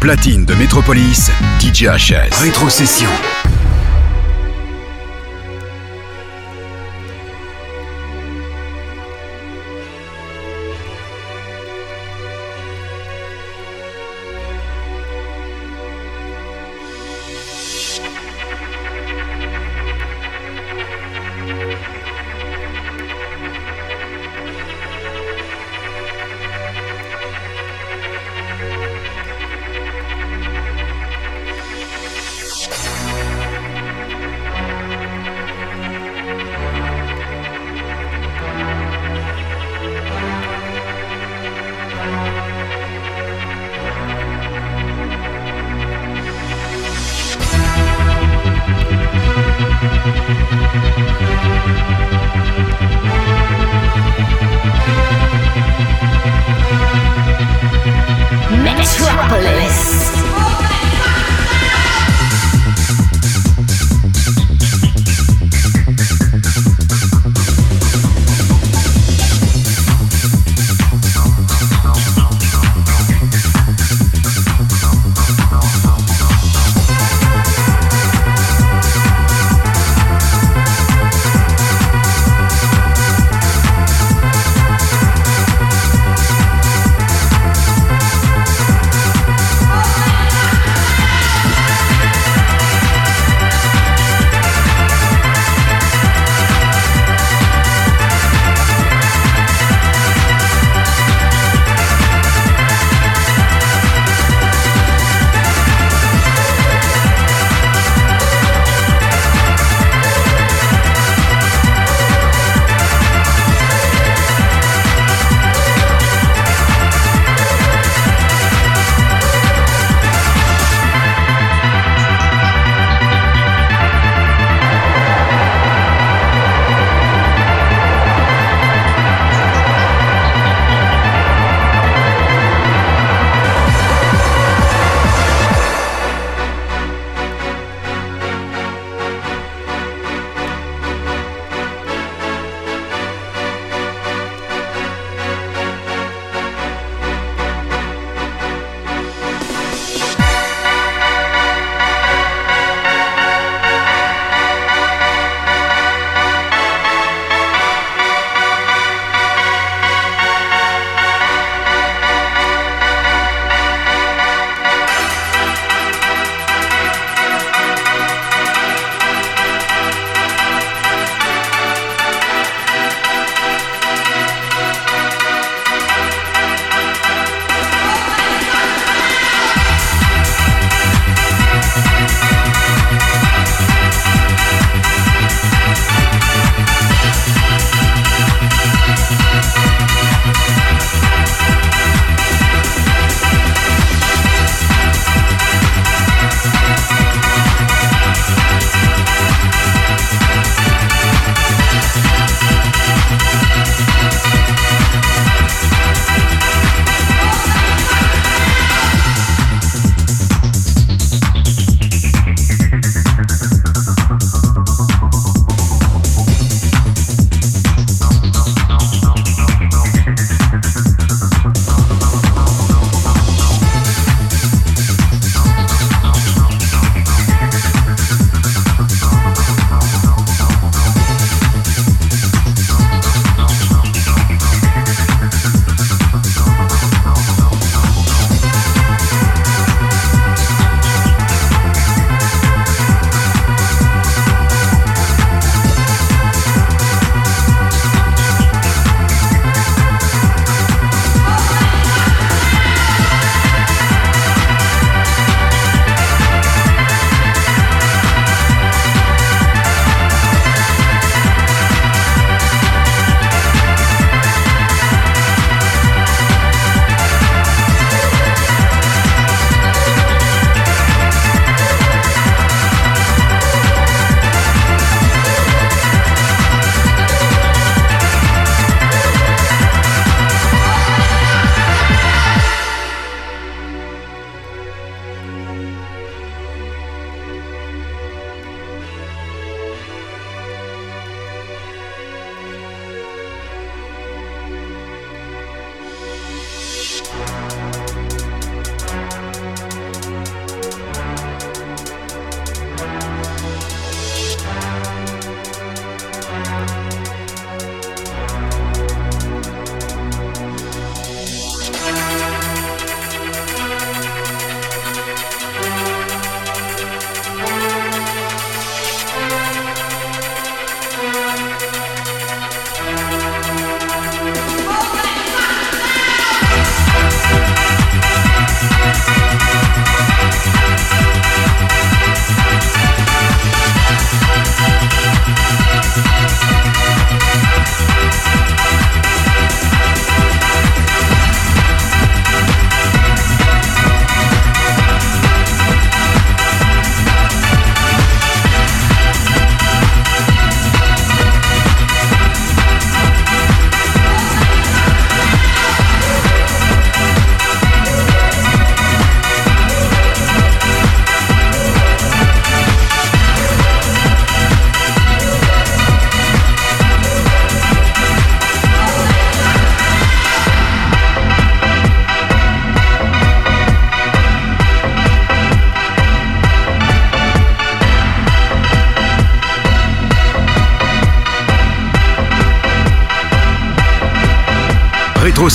platine de Métropolis, DJ HS. Rétrocession.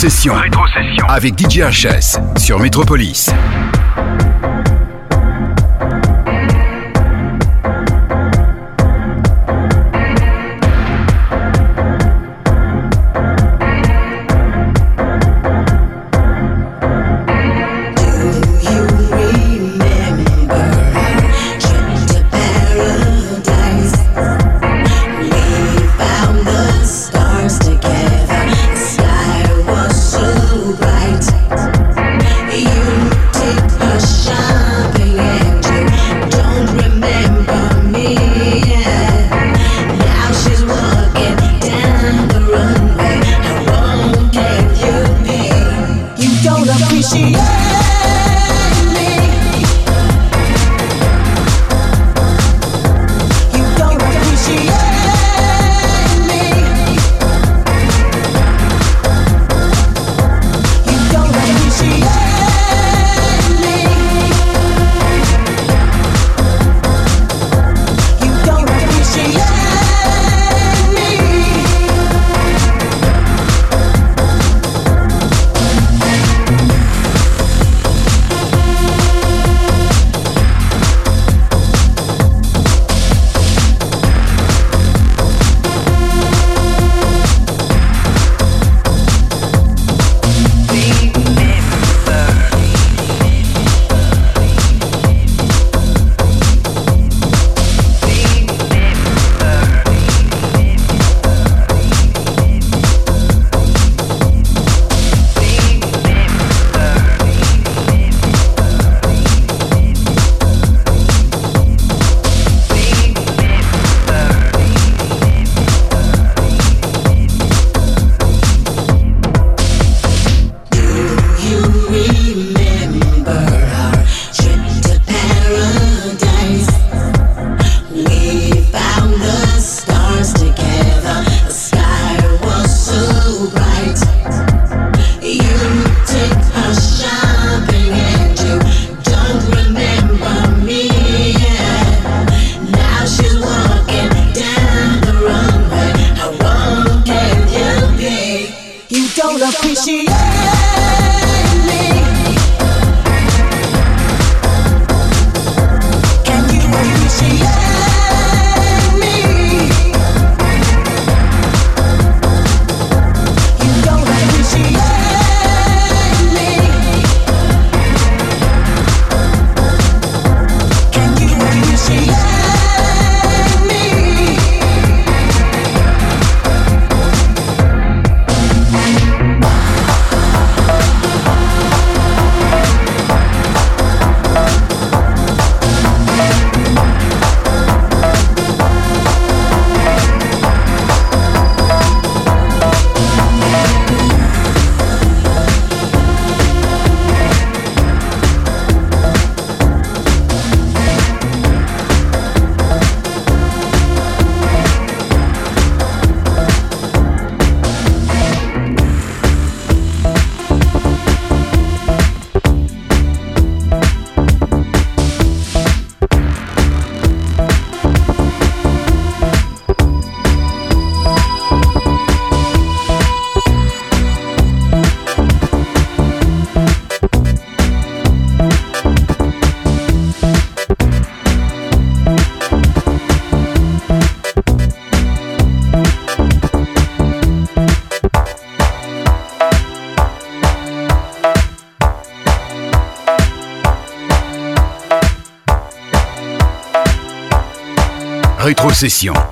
Rétrocession. Rétrocession. Avec DJ HS sur Métropolis.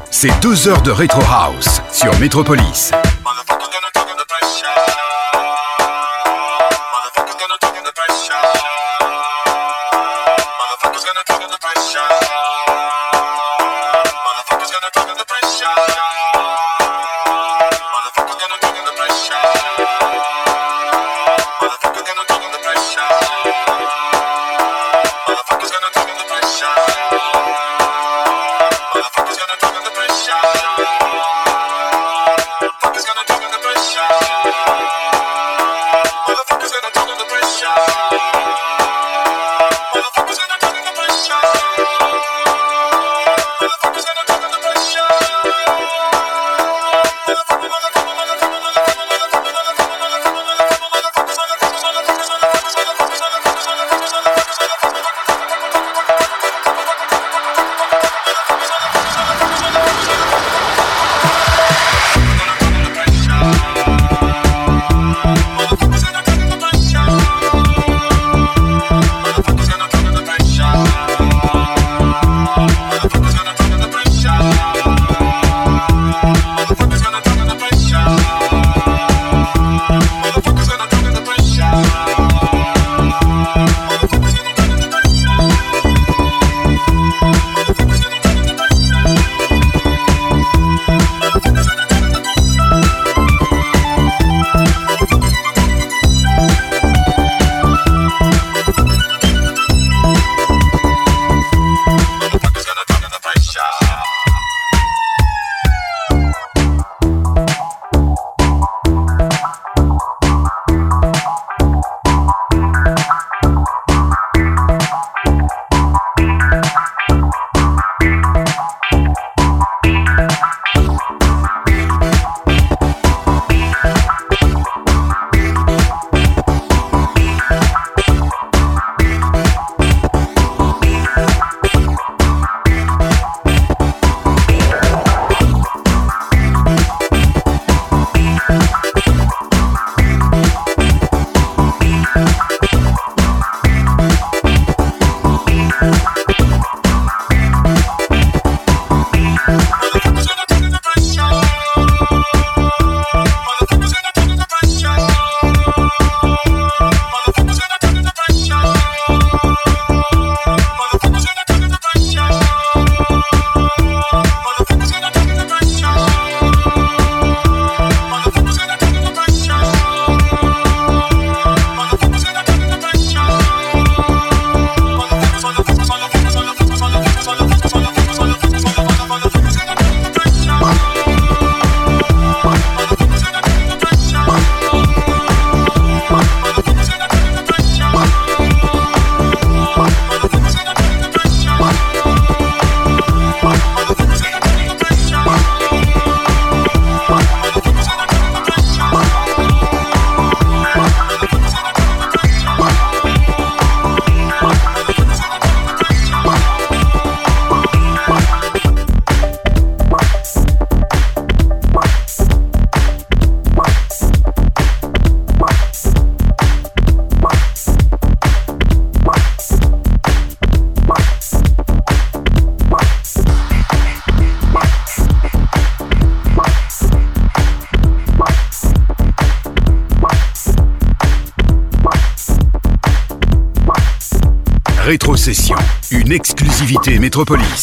C'est deux heures de Retro House sur Metropolis. Une exclusivité Métropolis.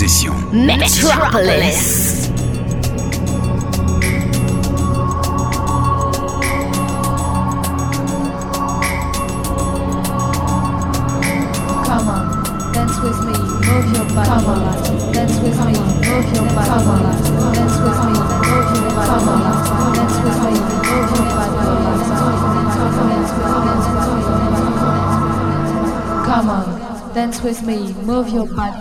Rétrocession. Metropolis. Come on, dance with me, move your body. Come on, dance with me, move your body. Come on, dance with me, move your body. Come on, dance with me, move your body. Come on, dance with me, move your body,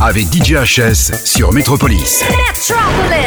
Avec DJ HS sur Metropolis. Metropolis.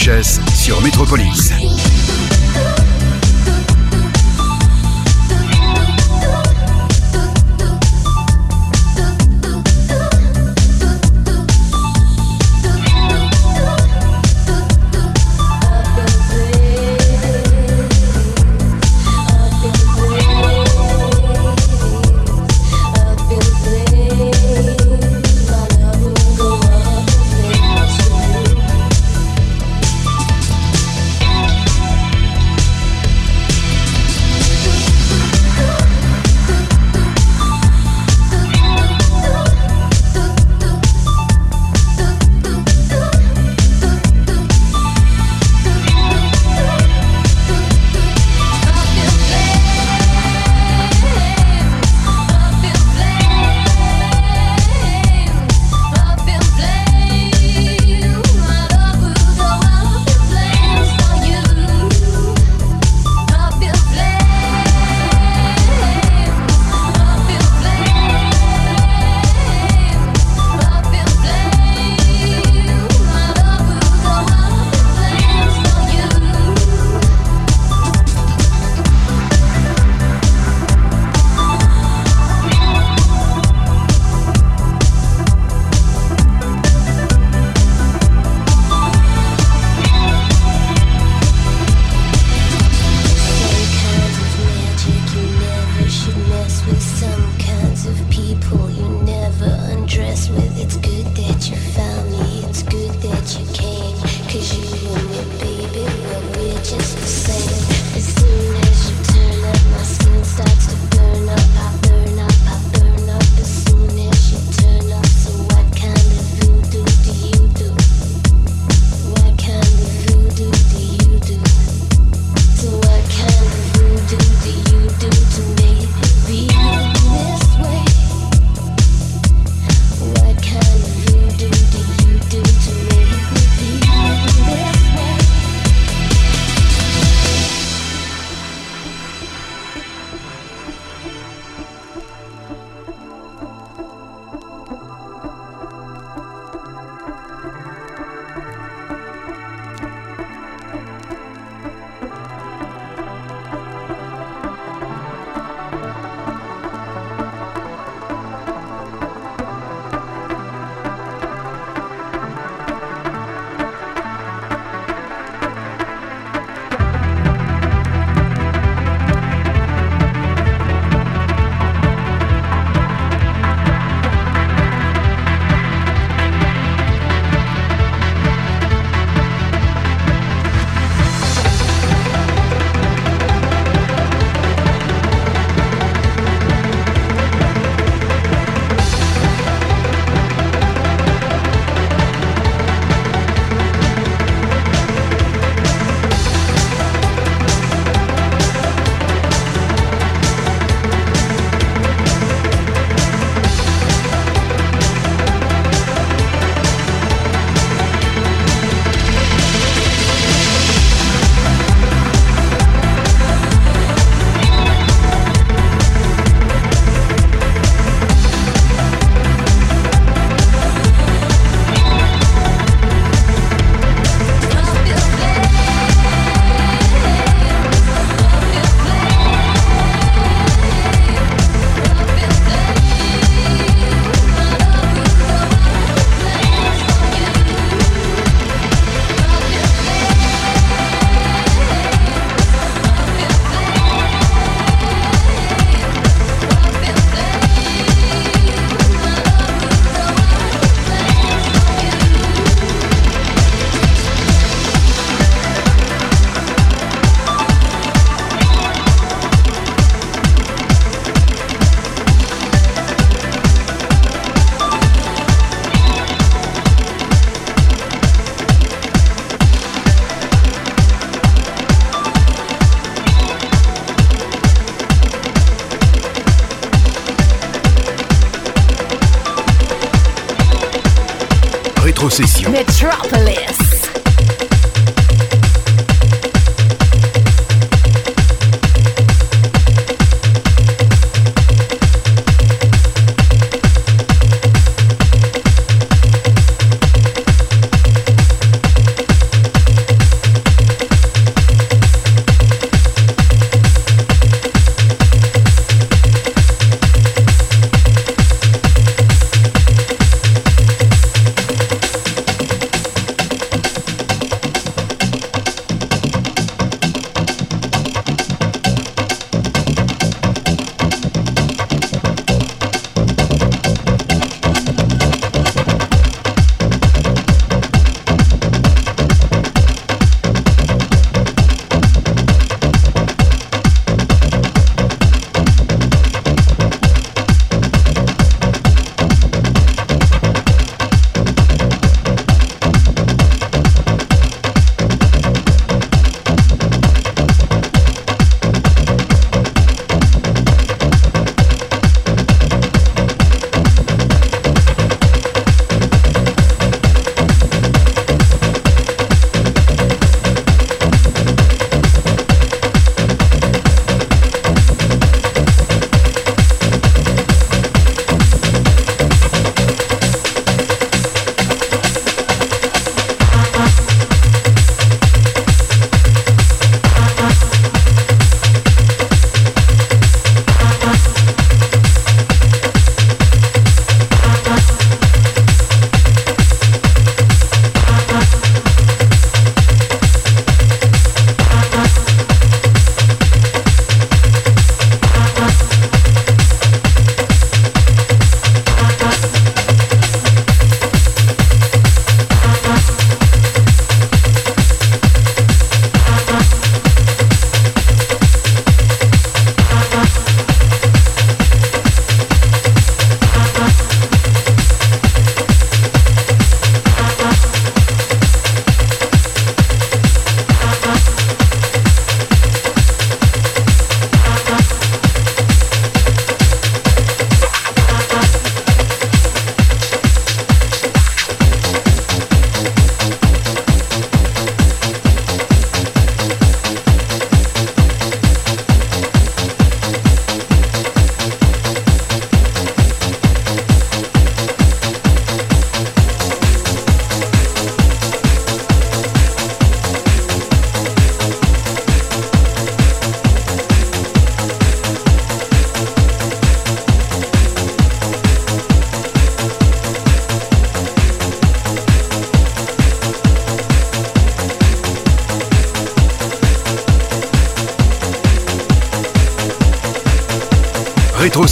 прощаюсь. rétrocession. Metropolis.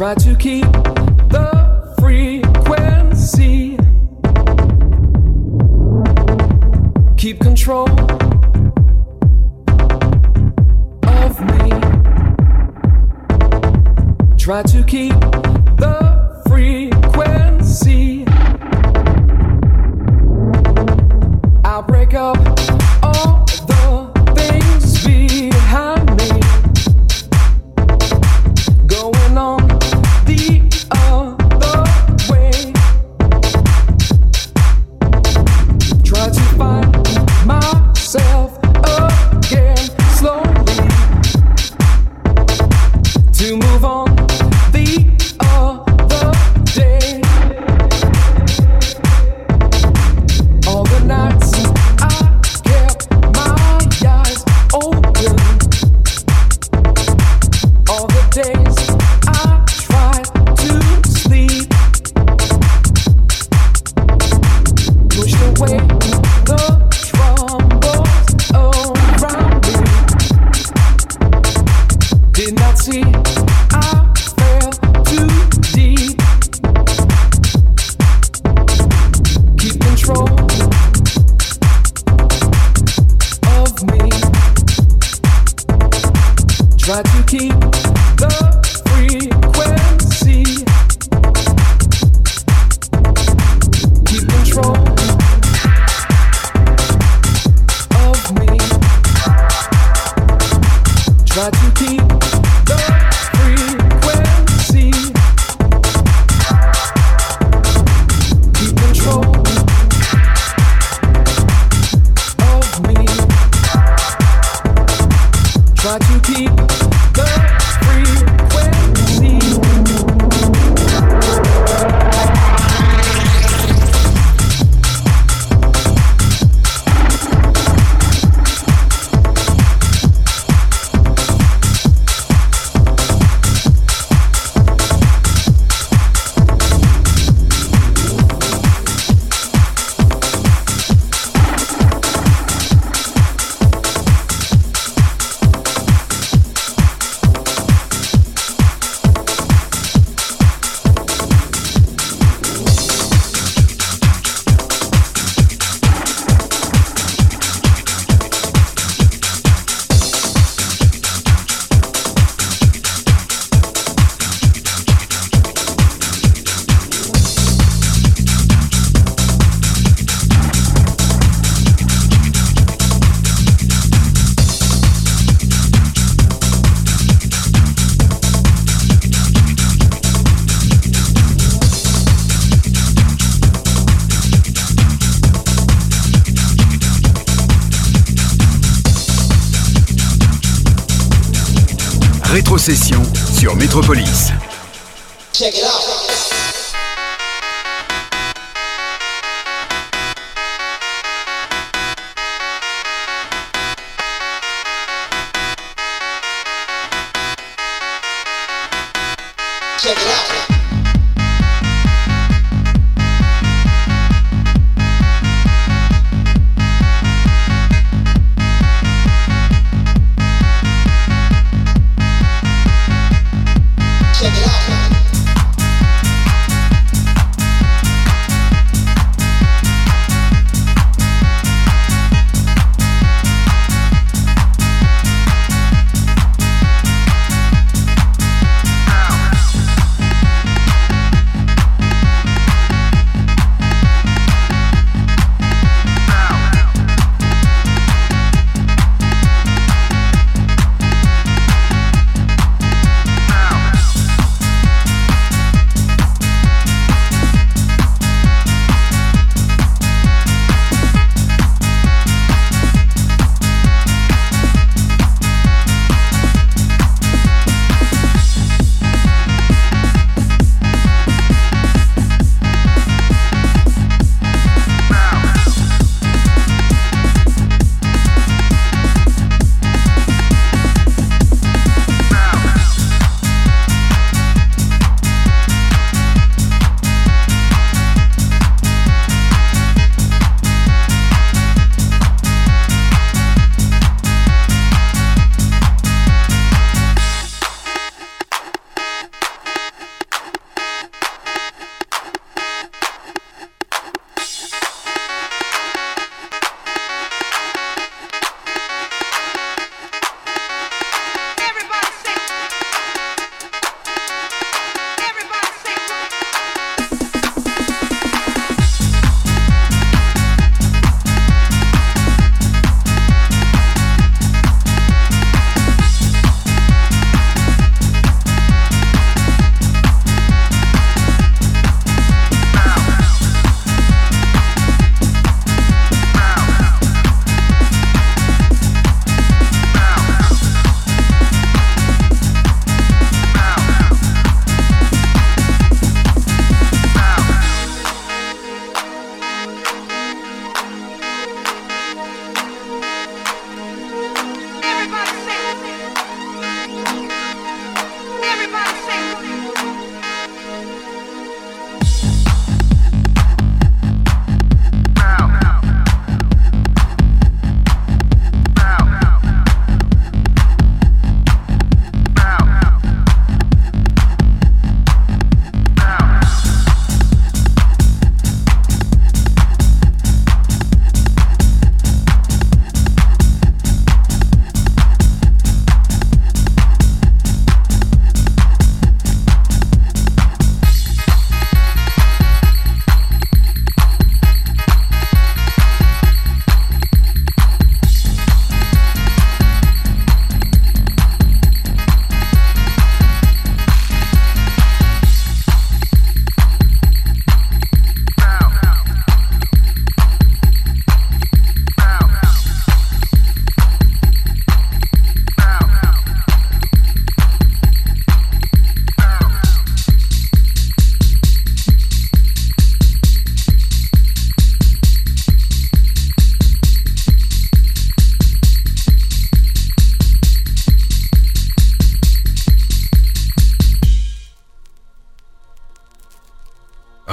Try to keep possession.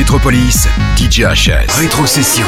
Métropolis, DJ HS. Rétrocession.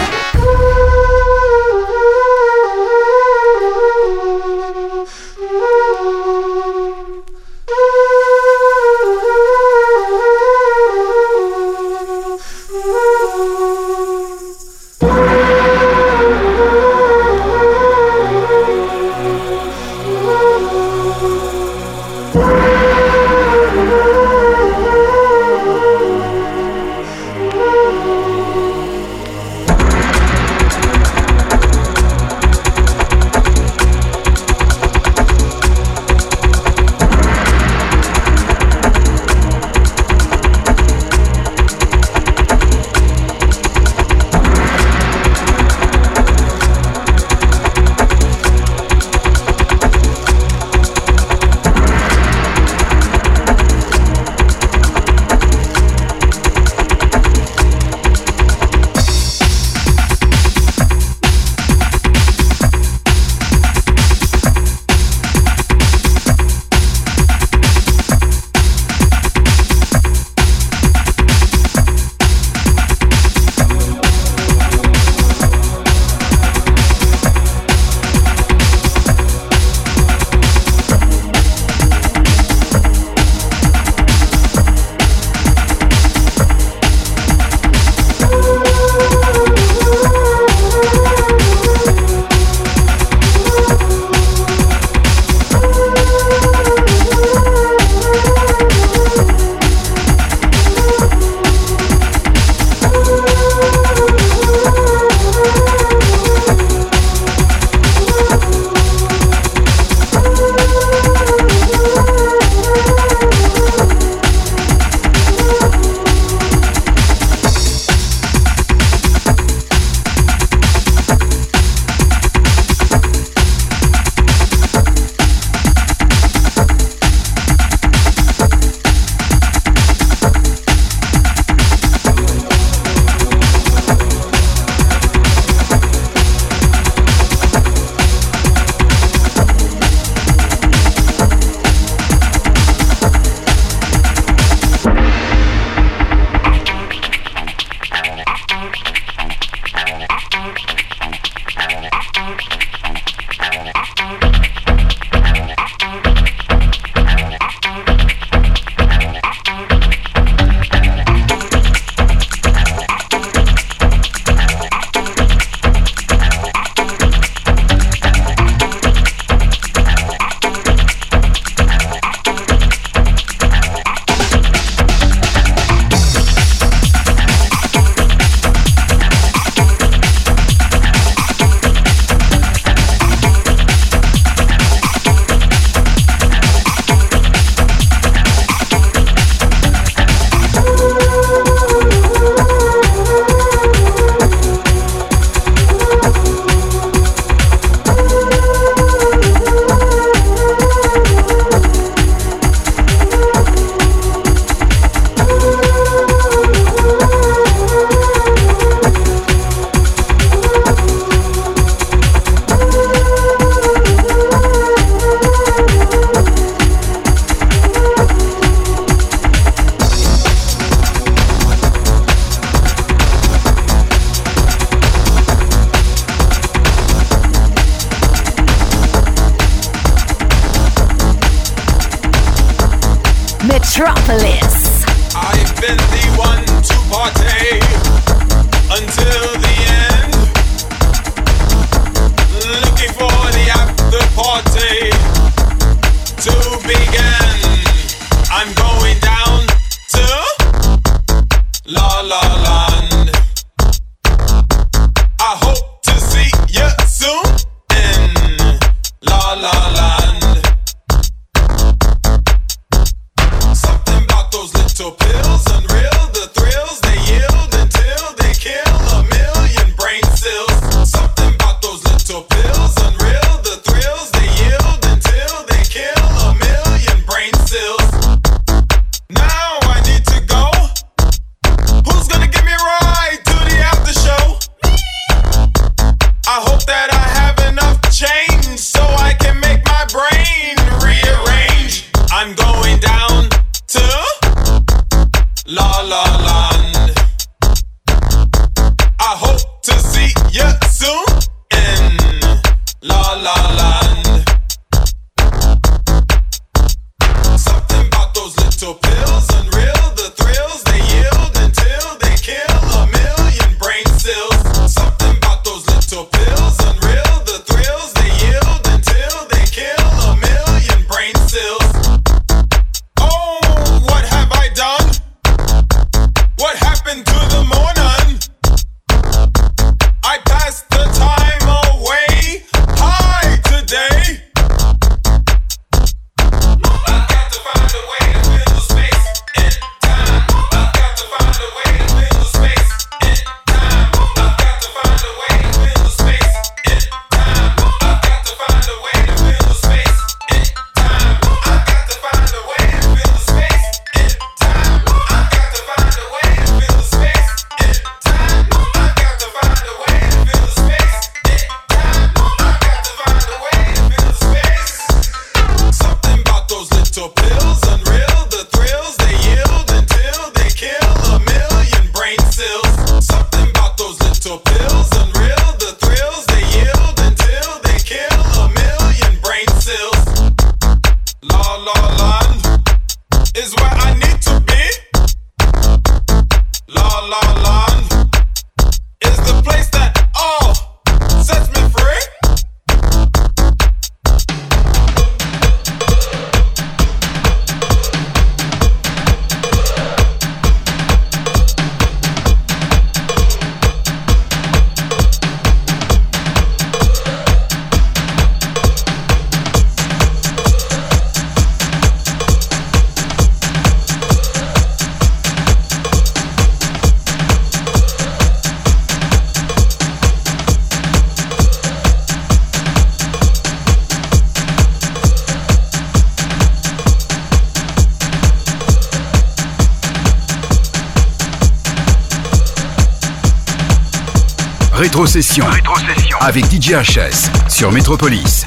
Rétrocession. Rétrocession. Avec DJ HS sur Métropolis.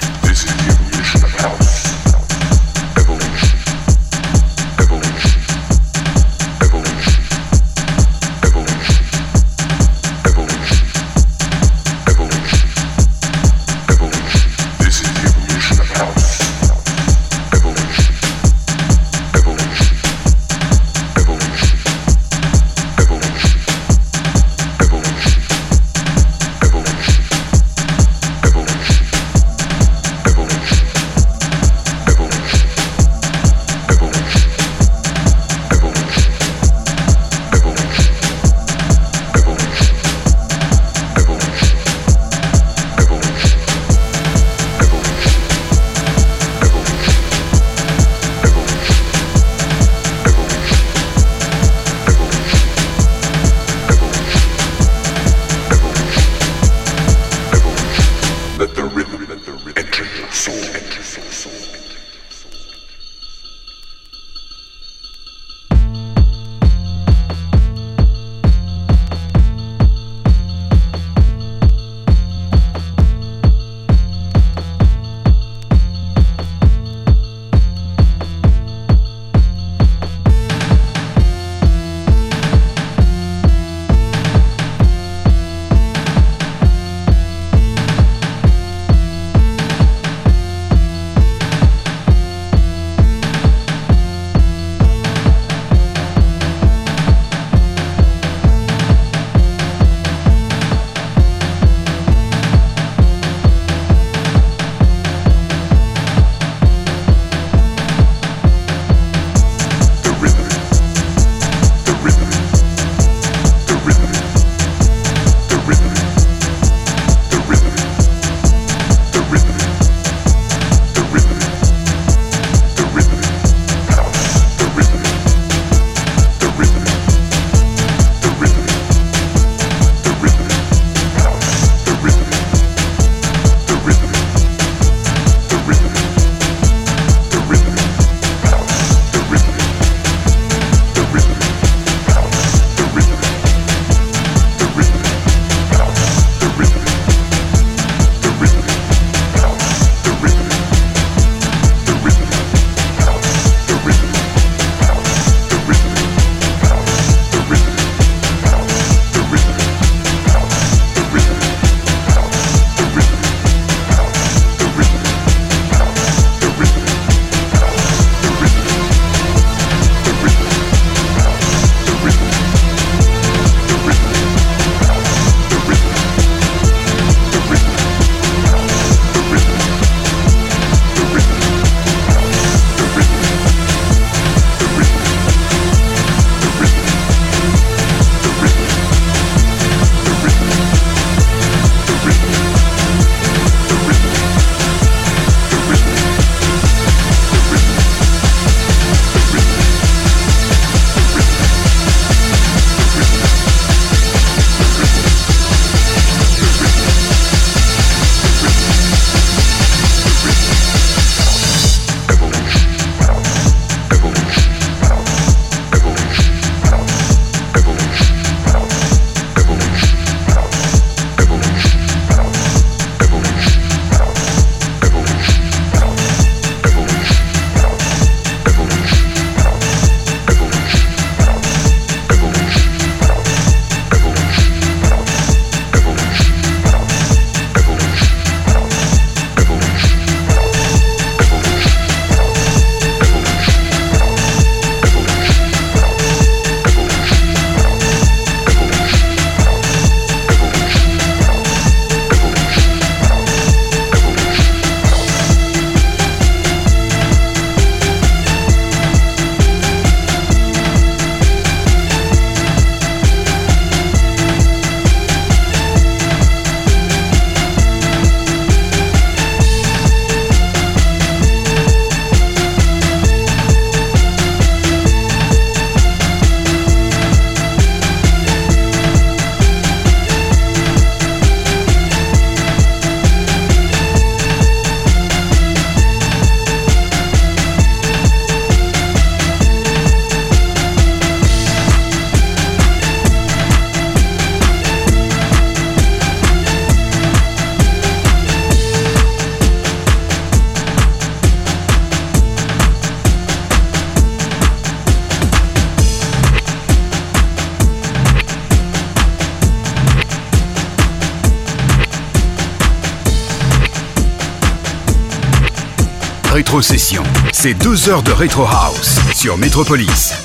C'est deux heures de Rétro House sur Métropolis.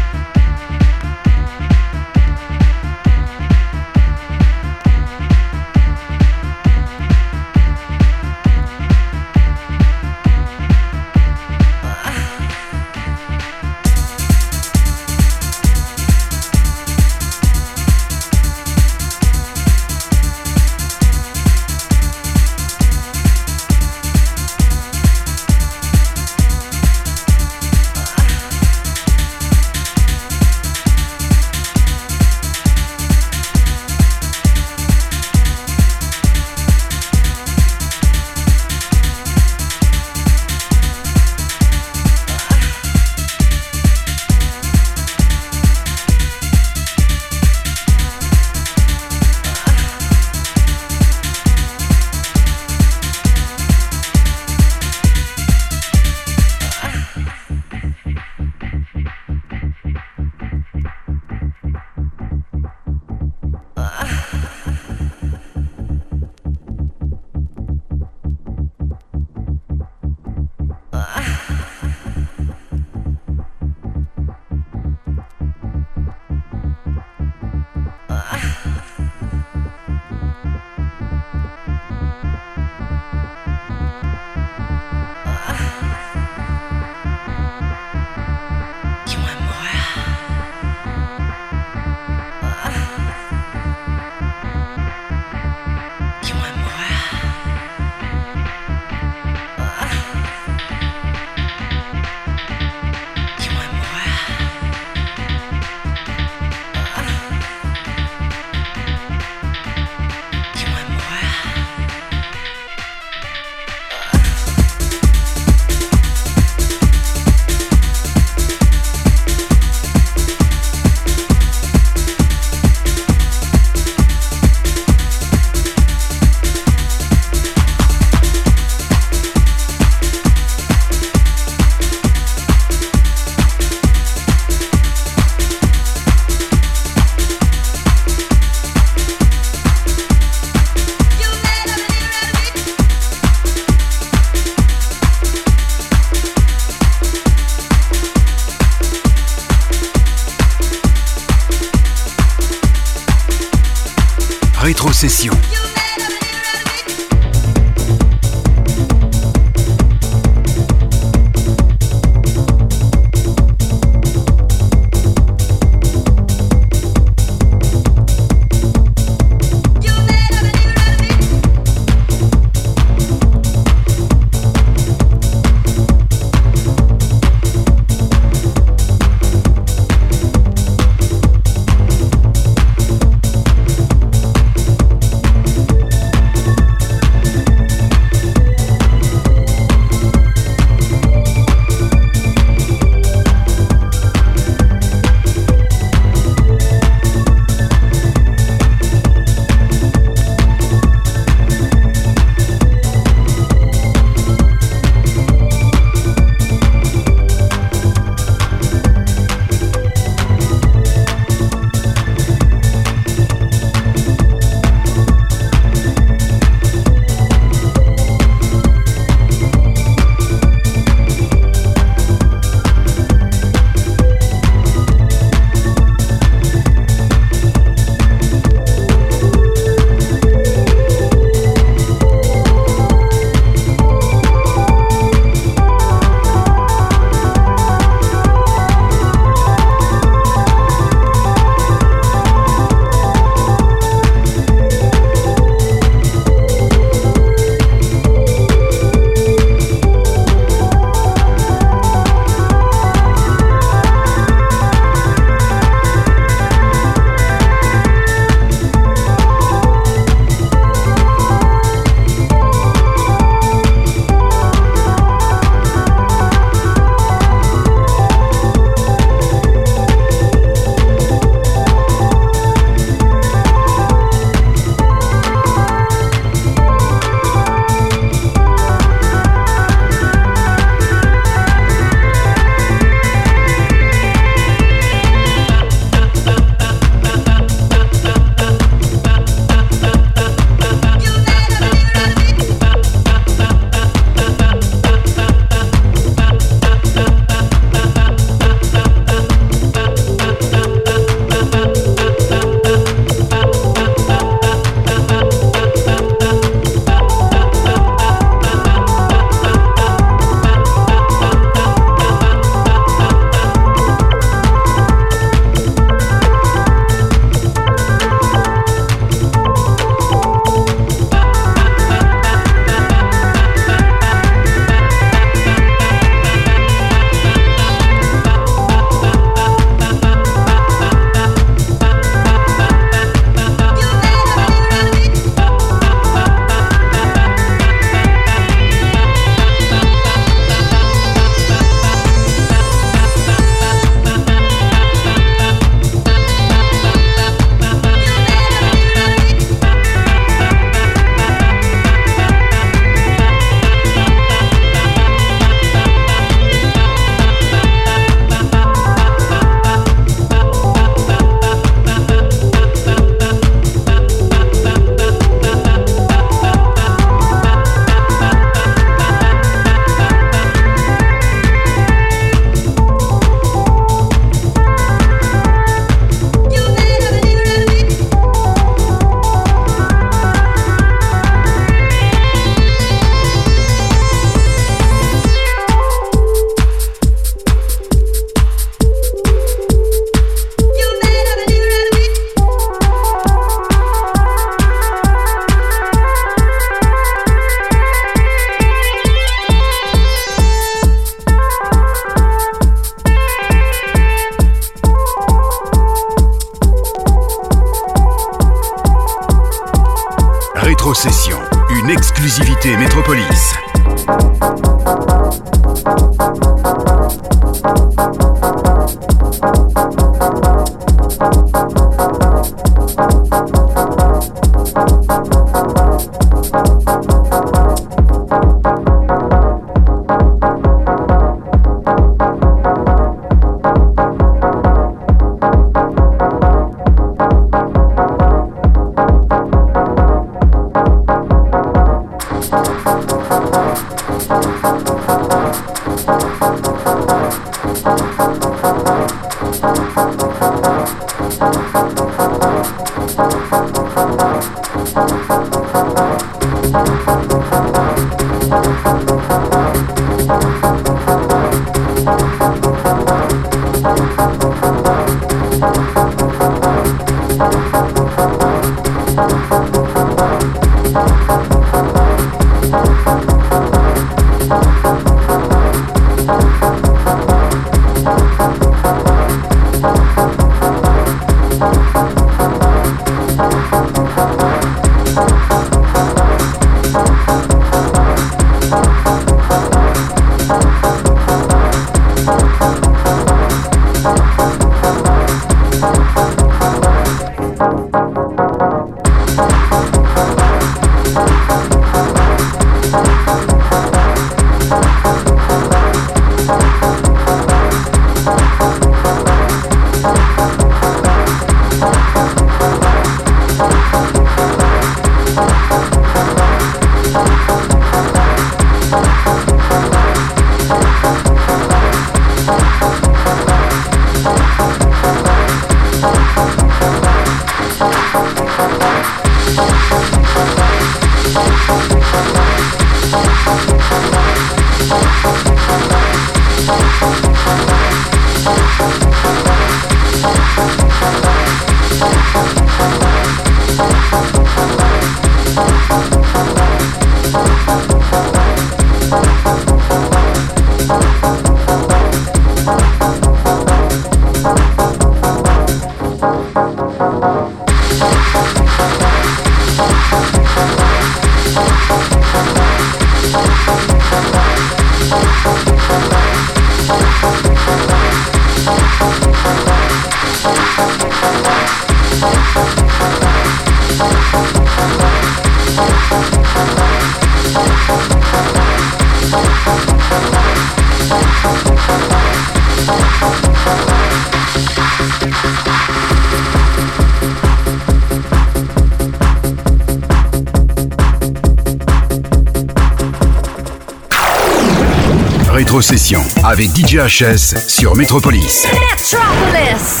avec DJHS sur Metropolis. Metropolis.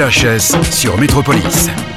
VHS sur Métropolis.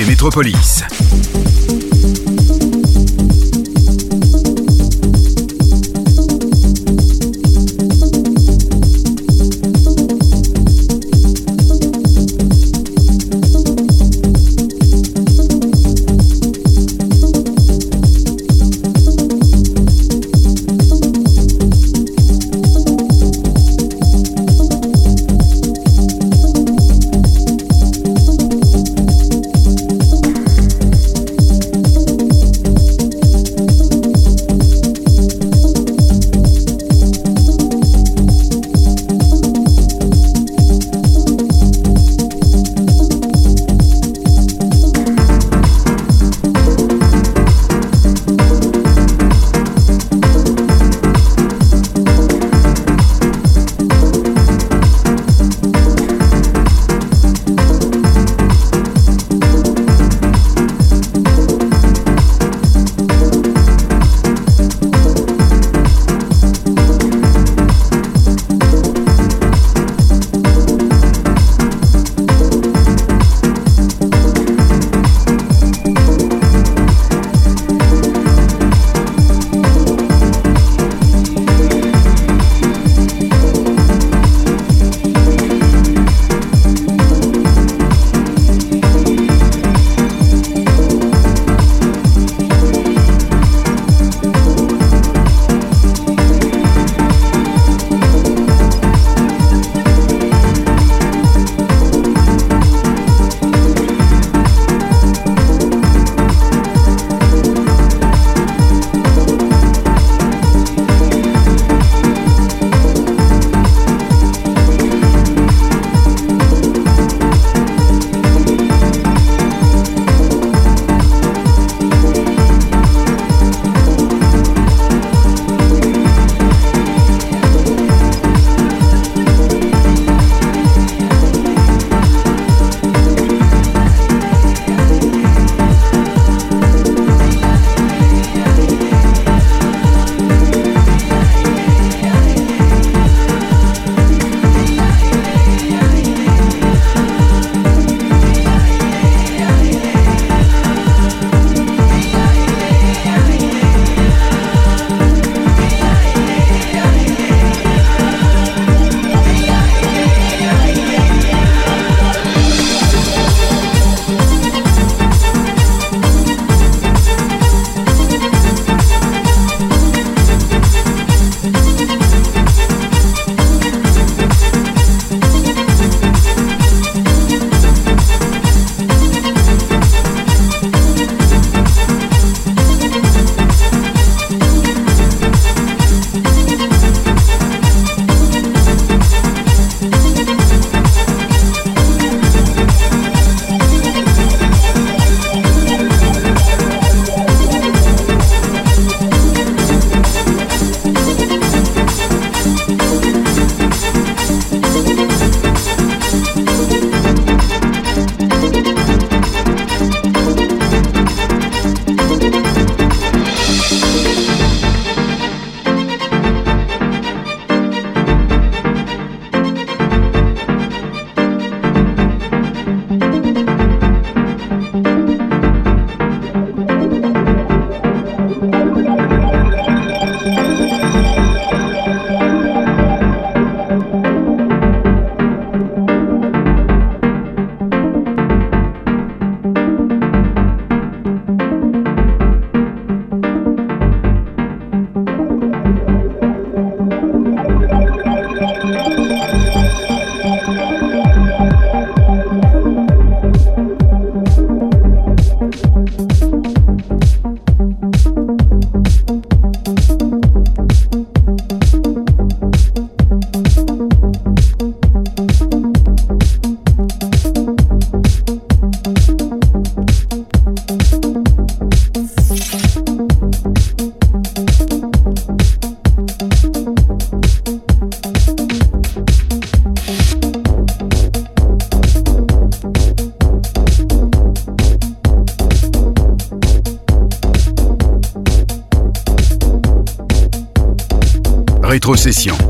Métropolis.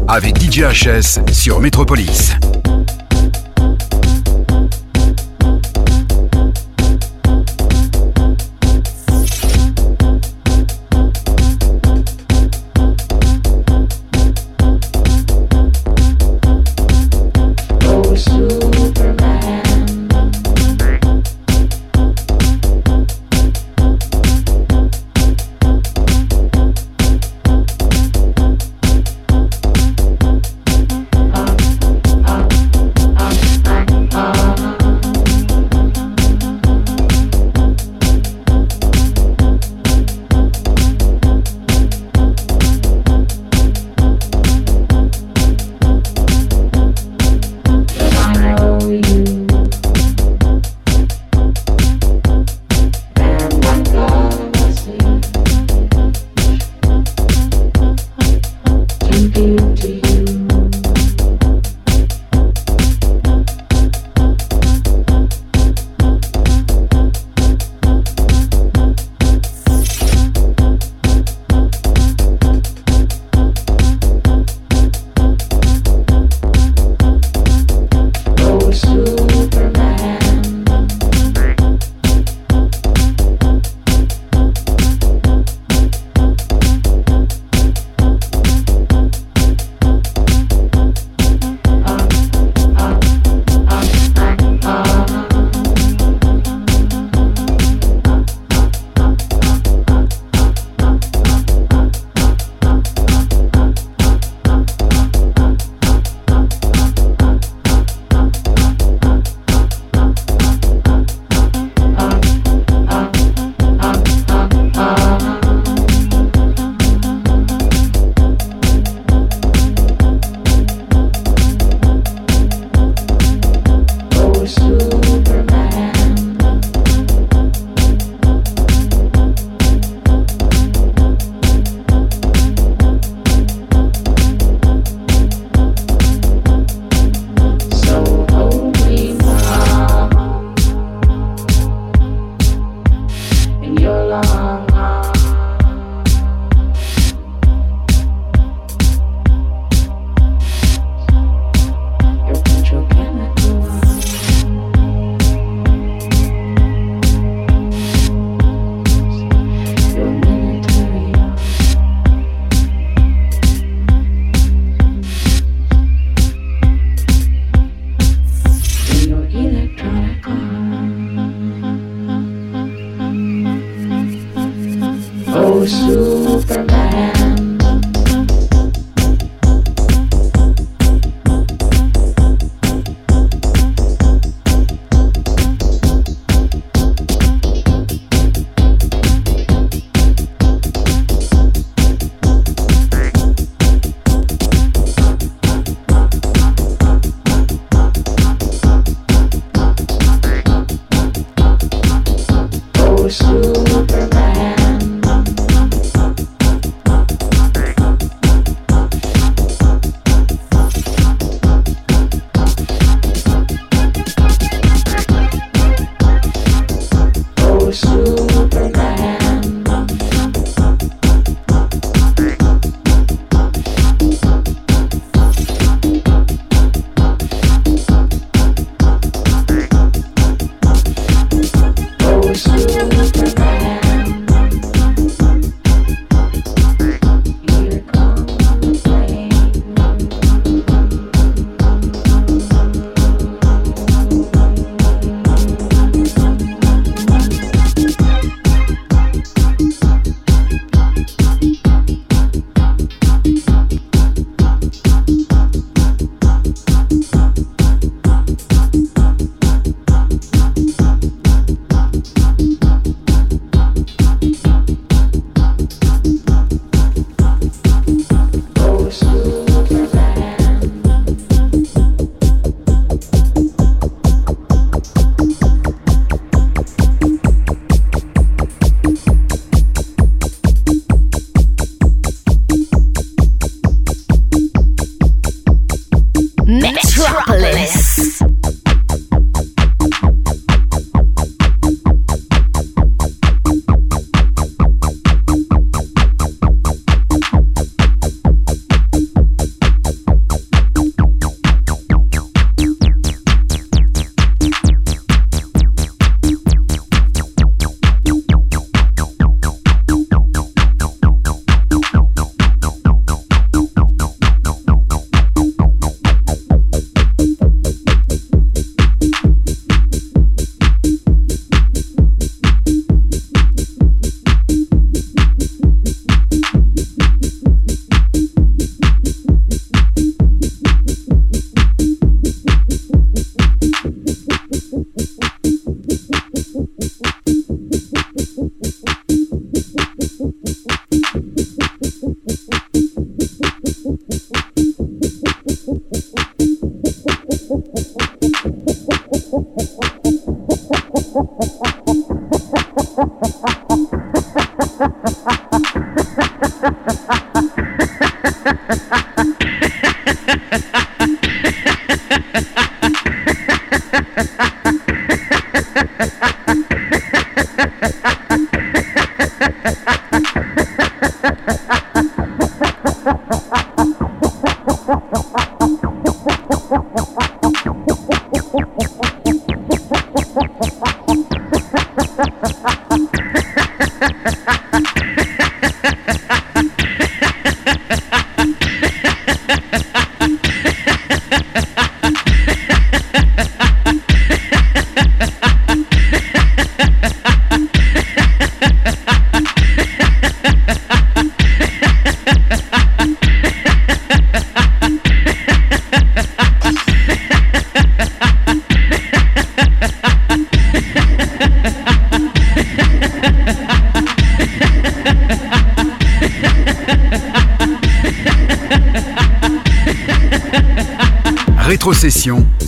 Avec DJHS sur Métropolis.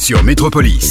Sur Métropolis.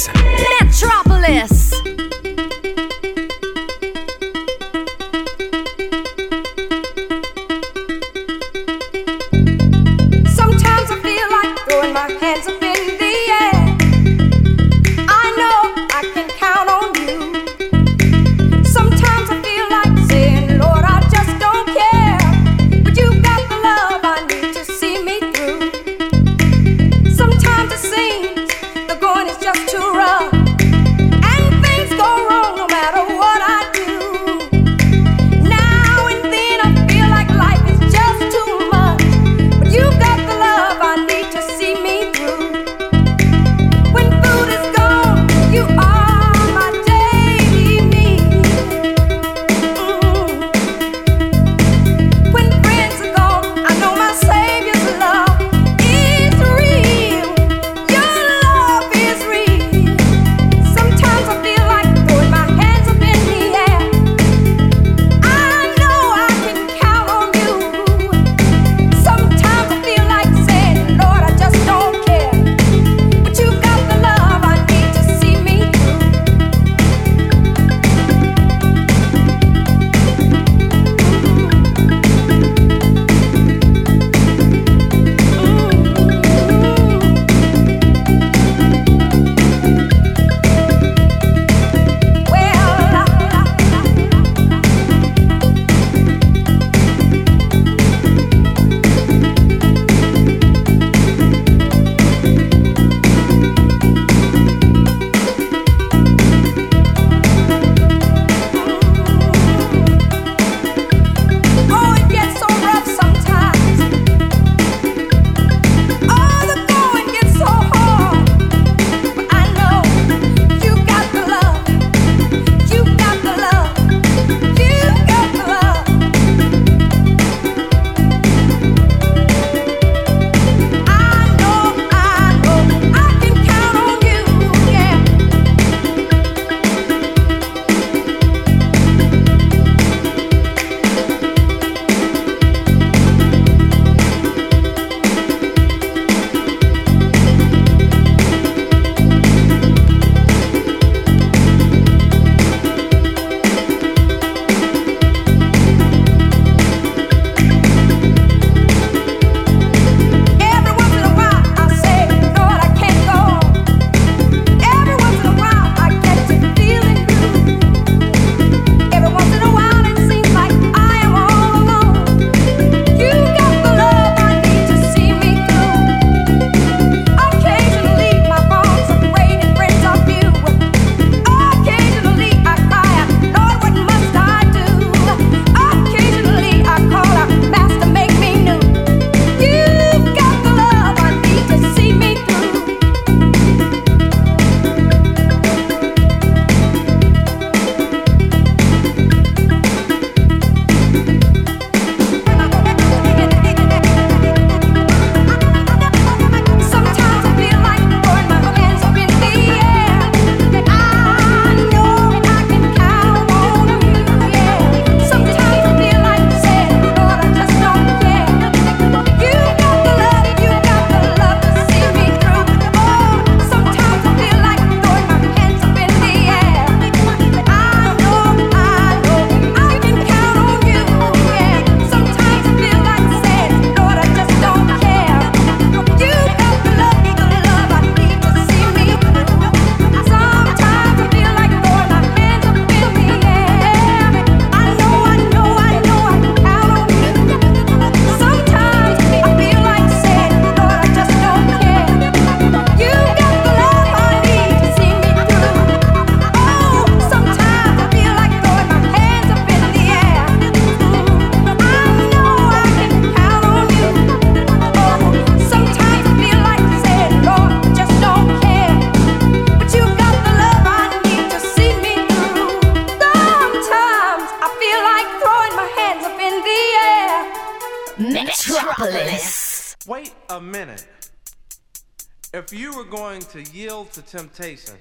Temptation,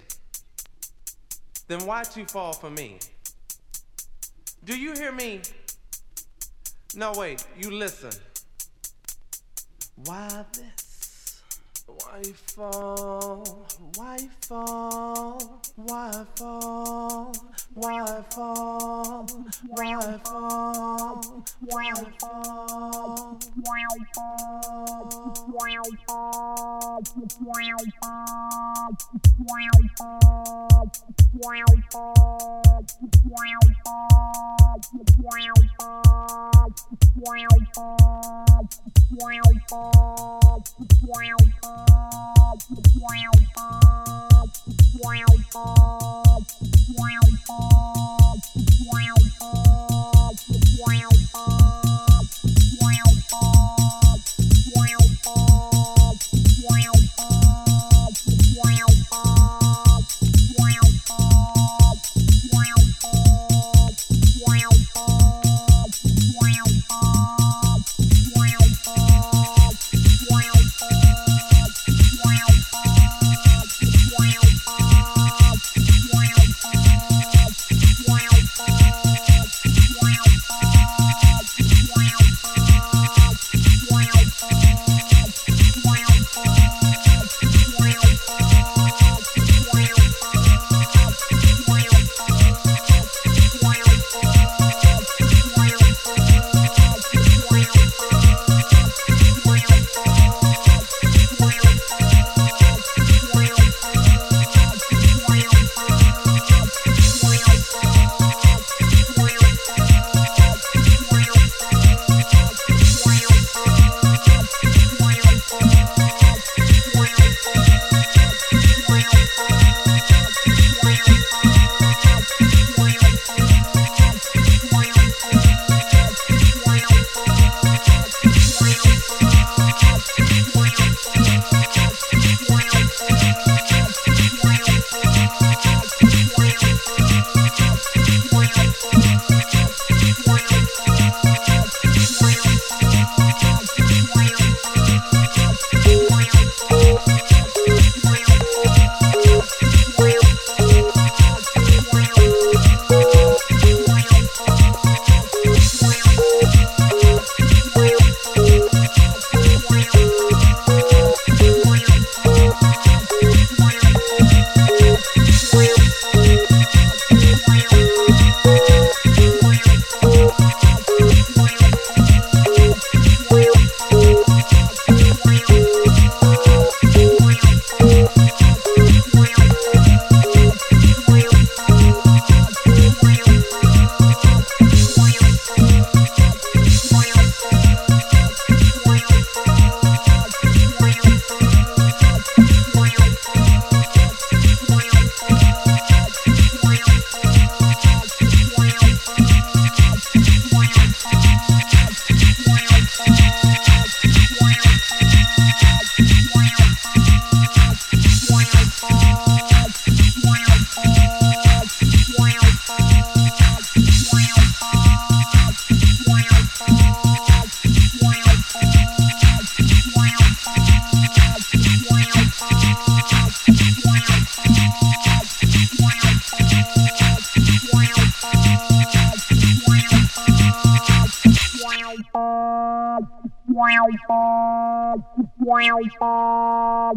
then why'd you fall for me? Do you hear me? No, wait, you listen. Why this? Why you fall? Why Wow.